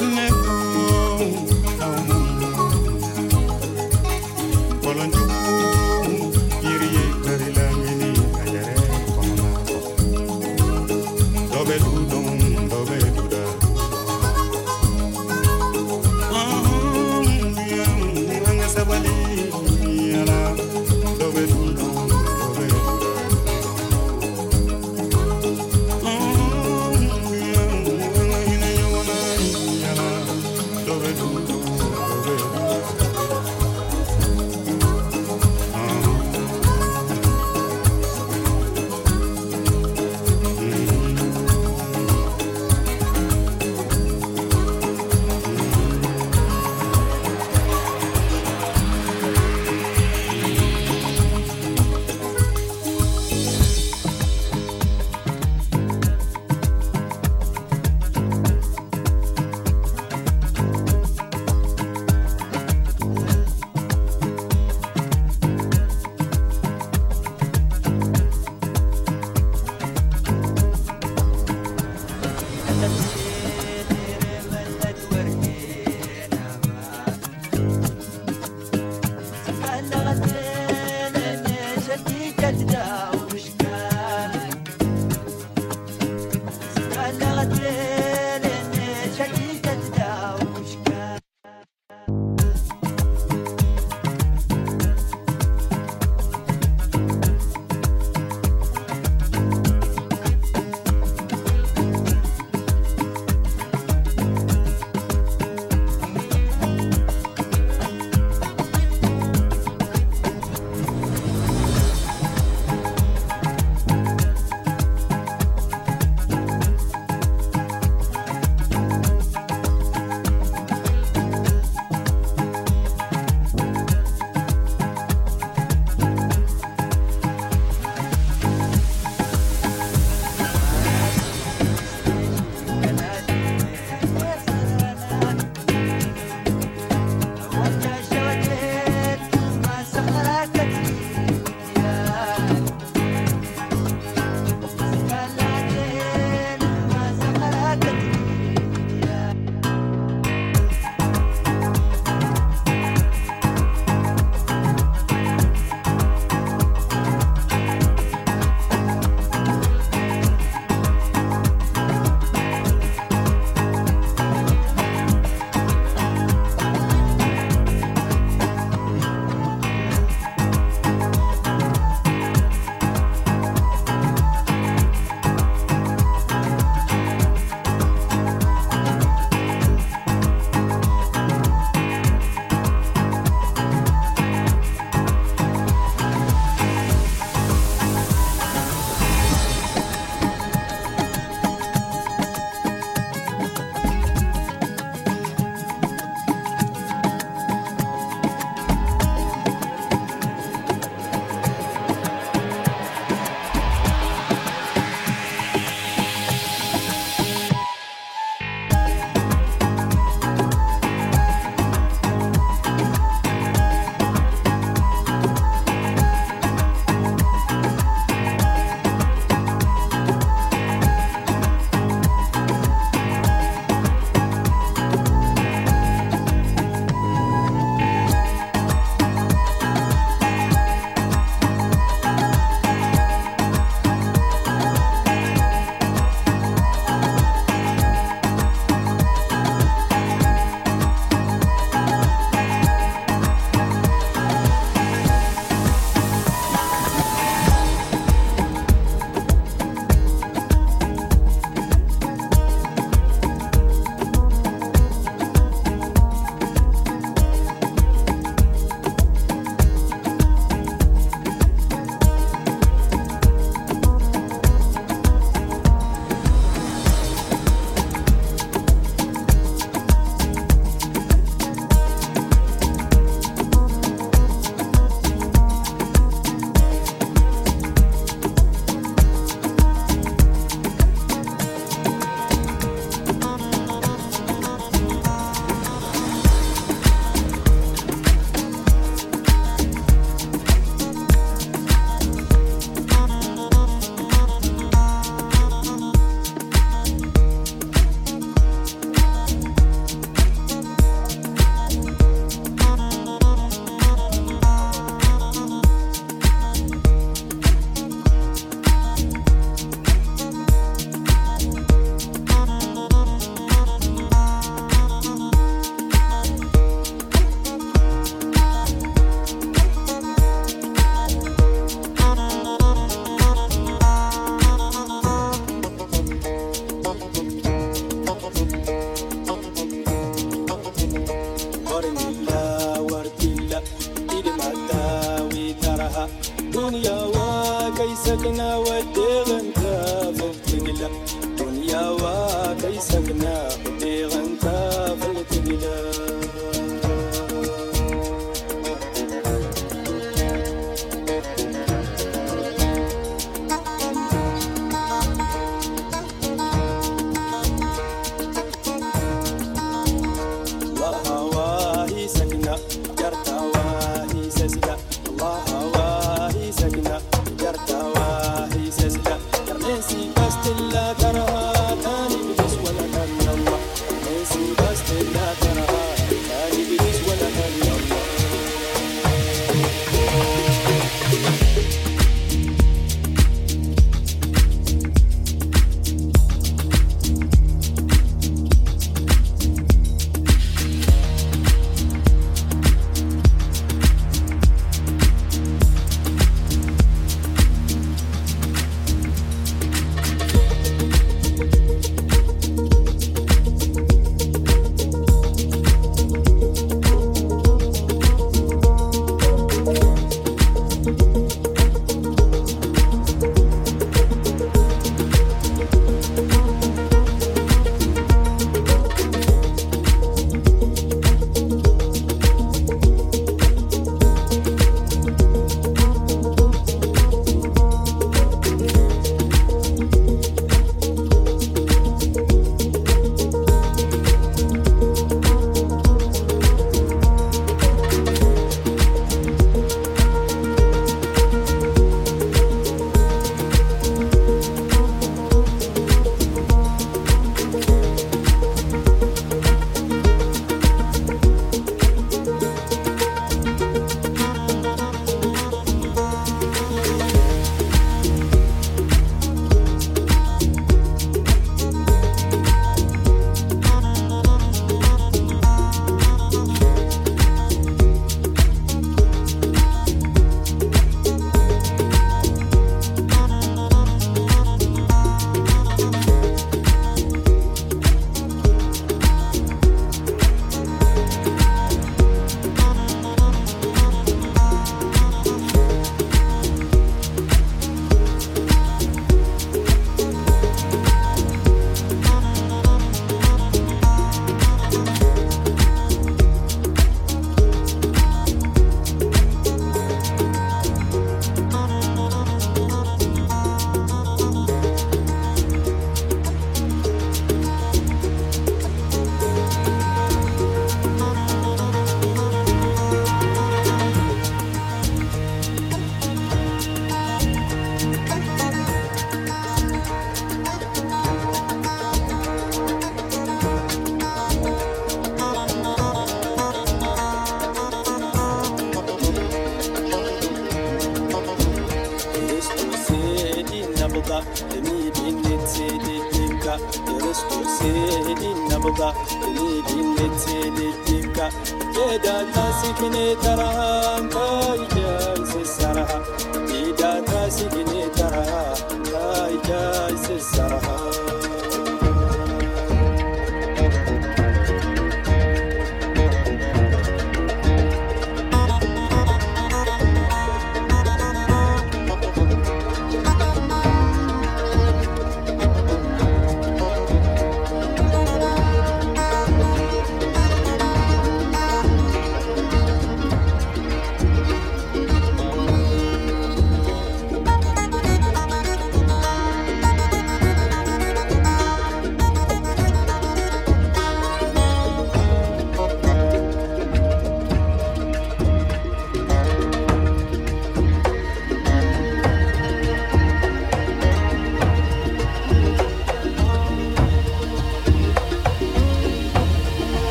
ne